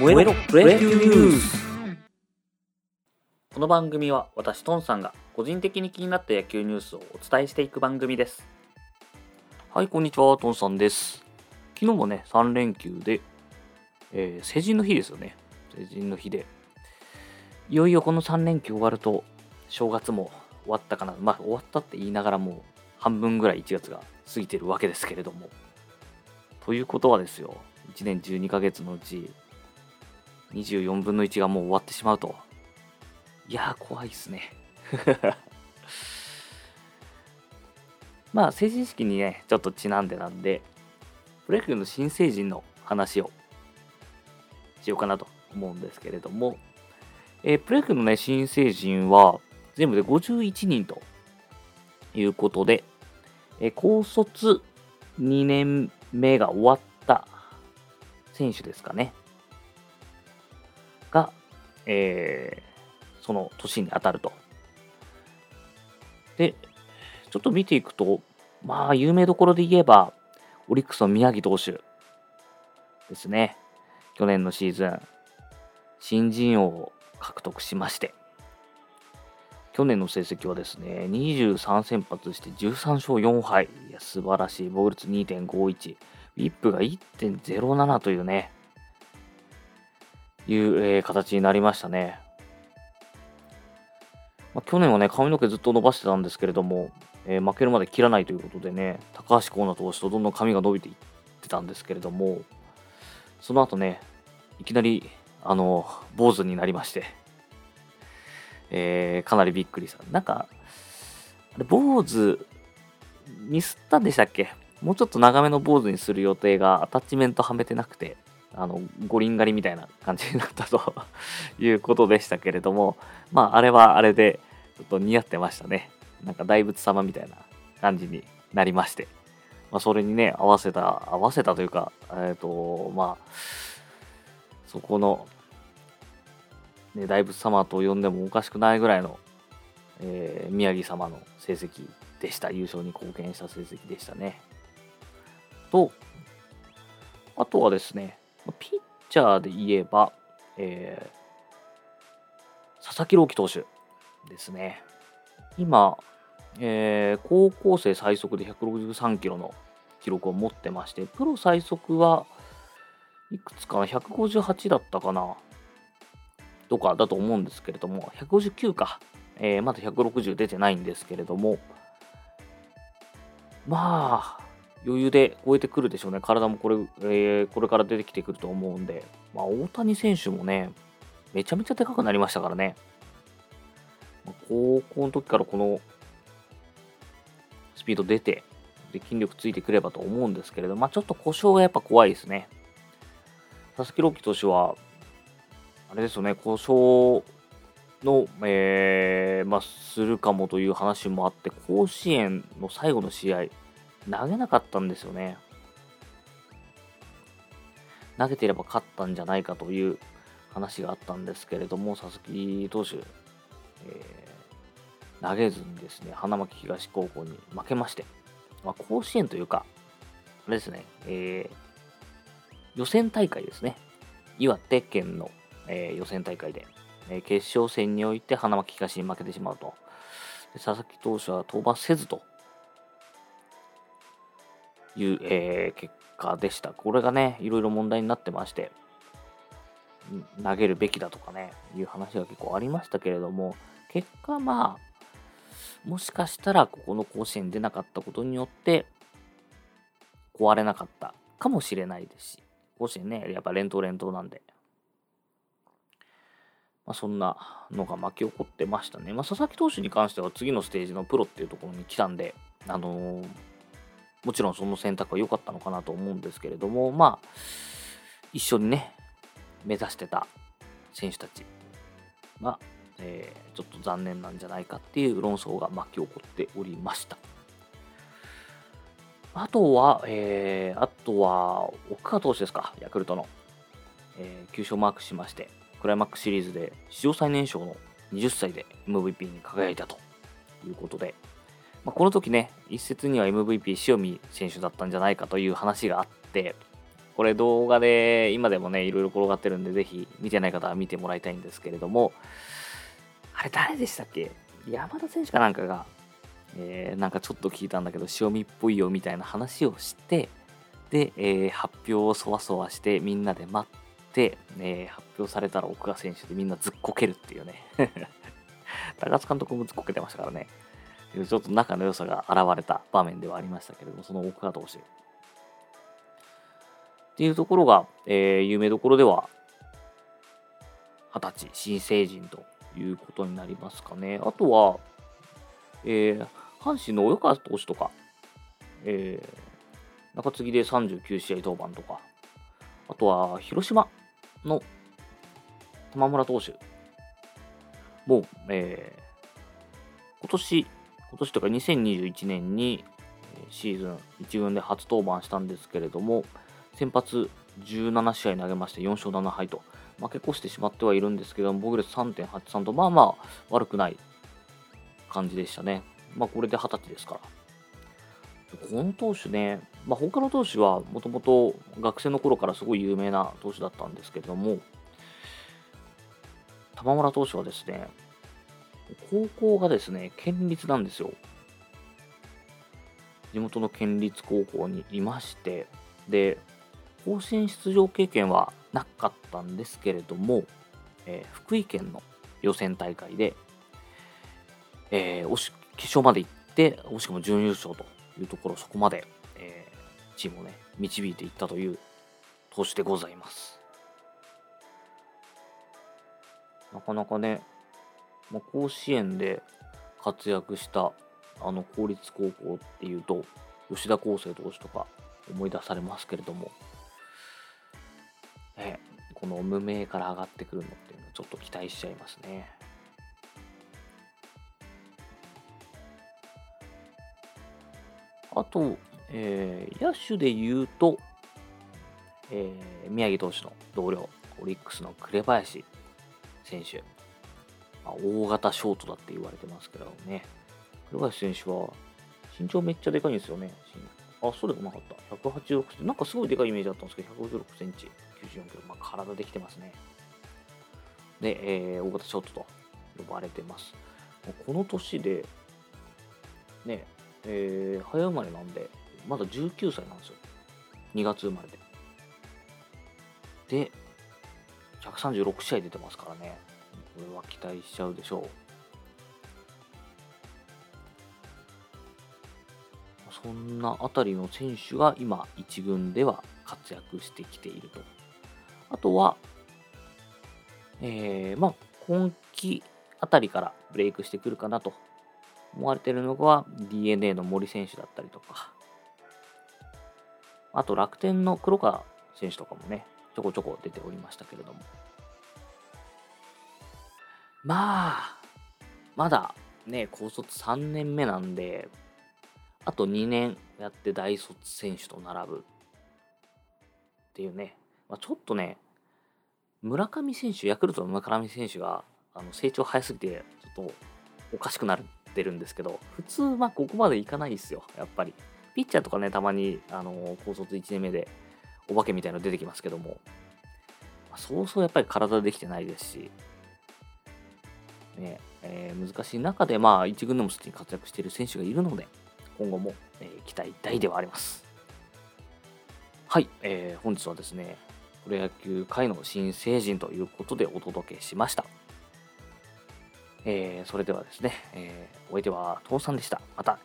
燃えろプロ野球ニュースこの番組は私トンさんが個人的に気になった野球ニュースをお伝えしていく番組です。はいこんにちはトンさんです。昨日もね3連休で、えー、成人の日ですよね。成人の日で。いよいよこの3連休終わると正月も終わったかな。まあ終わったって言いながらもう半分ぐらい1月が過ぎてるわけですけれども。ということはですよ。1年12ヶ月のうち24分の1がもう終わってしまうと。いやー、怖いっすね。まあ、成人式にね、ちょっとちなんでなんで、プロ野球の新成人の話をしようかなと思うんですけれども、えー、プロ野球のね、新成人は全部で51人ということで、えー、高卒2年目が終わった選手ですかね。えー、その年に当たると。で、ちょっと見ていくと、まあ、有名どころで言えば、オリックスの宮城投手ですね。去年のシーズン、新人王を獲得しまして、去年の成績はですね、23先発して13勝4敗。いや、素晴らしい。防御率2.51。ウィップが1.07というね、いう、えー、形になりましたね。まあ、去年はね、髪の毛ずっと伸ばしてたんですけれども、えー、負けるまで切らないということでね、高橋光成投手とどんどん髪が伸びていってたんですけれども、その後ね、いきなり、あの、坊主になりまして、えー、かなりびっくりした。なんか、あれ、坊主、ミスったんでしたっけ？もうちょっと長めの坊主にする予定がアタッチメントはめてなくて、あの、五輪狩りみたいな感じになったと いうことでしたけれども、まあ、あれはあれで、ちょっと似合ってましたね。なんか大仏様みたいな感じになりまして。まあ、それにね、合わせた、合わせたというか、えっ、ー、と、まあ、そこの、ね、大仏様と呼んでもおかしくないぐらいの、えー、宮城様の成績でした。優勝に貢献した成績でしたね。と、あとはですね、ピッチャーで言えば、えー、佐々木朗希投手ですね。今、えー、高校生最速で163キロの記録を持ってまして、プロ最速はいくつかな ?158 だったかなとかだと思うんですけれども、159か。えー、まだ160出てないんですけれども、まあ、余裕で超えてくるでしょうね。体もこれ,、えー、これから出てきてくると思うんで、まあ、大谷選手もね、めちゃめちゃでかくなりましたからね。高校の時からこのスピード出て、で筋力ついてくればと思うんですけれど、まあ、ちょっと故障がやっぱ怖いですね。佐々木朗希投手は、あれですよね、故障の、えー、まあ、するかもという話もあって、甲子園の最後の試合、投げなかったんですよね。投げてれば勝ったんじゃないかという話があったんですけれども、佐々木投手、えー、投げずにですね、花巻東高校に負けまして、まあ、甲子園というか、あれですね、えー、予選大会ですね。岩手県の、えー、予選大会で、え、決勝戦において花巻東に負けてしまうと。佐々木投手は登板せずという、えー、結果でした。これがね、いろいろ問題になってまして、投げるべきだとかね、いう話が結構ありましたけれども、結果まあ、もしかしたらここの甲子園出なかったことによって、壊れなかったかもしれないですし、甲子園ね、やっぱ連投連投なんで、まあ、そんなのが巻き起こってましたね。まあ、佐々木投手に関しては次のステージのプロっていうところに来たんで、あのー、もちろんその選択は良かったのかなと思うんですけれども、まあ、一緒にね、目指してた選手たちが、えー、ちょっと残念なんじゃないかっていう論争が巻き起こっておりました。あとは、えー、あとは、奥川投手ですか、ヤクルトの。えー、9勝マークしまして、クライマックスシリーズで史上最年少の20歳で MVP に輝いたということで、まあ、この時ね、一説には MVP 塩見選手だったんじゃないかという話があって、これ動画で今でもね、いろいろ転がってるんで、ぜひ見てない方は見てもらいたいんですけれども、あれ誰でしたっけ？山田選手かなんかが、えー、なんかちょっと聞いたんだけど、塩見っぽいよみたいな話をして、で、えー、発表をそわそわしてみんなで待って、えー、発表されたら奥川選手でみんなずっこけるっていうね。高津監督もずっこけてましたからね。ちょっと仲の良さが現れた場面ではありましたけれども、その奥川投手。っていうところが、えー、有名どころでは、二十歳、新成人ということになりますかね。あとは、えー、阪神の及川投手とか、えー、中継ぎで39試合登板とか、あとは広島の玉村投手もう、えー、今年、今年とか2021年にシーズン1軍で初登板したんですけれども、先発17試合投げまして4勝7敗と負け越してしまってはいるんですけども、防御率3.83と、まあまあ悪くない感じでしたね。まあこれで20歳ですから。この投手ね、まあ、他の投手はもともと学生の頃からすごい有名な投手だったんですけれども、玉村投手はですね、高校がですね、県立なんですよ。地元の県立高校にいまして、で、甲子園出場経験はなかったんですけれども、えー、福井県の予選大会で、えー、し決勝まで行って、惜しくも準優勝というところ、そこまで、えー、チームをね、導いていったという投手でございます。なかなかね、まあ、甲子園で活躍したあの公立高校っていうと、吉田康生投手とか思い出されますけれども、ね、この無名から上がってくるのっていうのはちょっと期待しちゃいますね。あと、えー、野手で言うと、えー、宮城投手の同僚、オリックスの紅林選手、あ、大型ショートだって言われてますけどね、紅林選手は身長めっちゃでかいんですよね。あ、そうでもなかった。186センチ。なんかすごいでかいイメージだったんですけど、156センチ、94キロ。まあ、体できてますね。で、えー、大型ショートと呼ばれてます。この年で、ね、えー、早生まれなんで、まだ19歳なんですよ。2月生まれで。で、136試合出てますからね。これは期待しちゃうでしょう。そんなあたりの選手が今、1軍では活躍してきていると。あとは、えー、まあ、今季あたりからブレイクしてくるかなと思われているのが DNA の森選手だったりとか、あと楽天の黒川選手とかもね、ちょこちょこ出ておりましたけれども。まあ、まだね、高卒3年目なんで、あと2年やって大卒選手と並ぶっていうね、まあ、ちょっとね、村上選手、ヤクルトの村上選手があの成長早すぎて、ちょっとおかしくなってるんですけど、普通、まあ、ここまでいかないですよ、やっぱり。ピッチャーとかね、たまに、あの高卒1年目でお化けみたいなの出てきますけども、ま、そうそうやっぱり体できてないですし、ねえー、難しい中で、まあ、1軍でもすでに活躍している選手がいるので、今後も、えー、期待大ではあります。はい、えー、本日はですね、プロ野球界の新成人ということでお届けしました。えー、それではですね、えー、お相手は父さんでした。また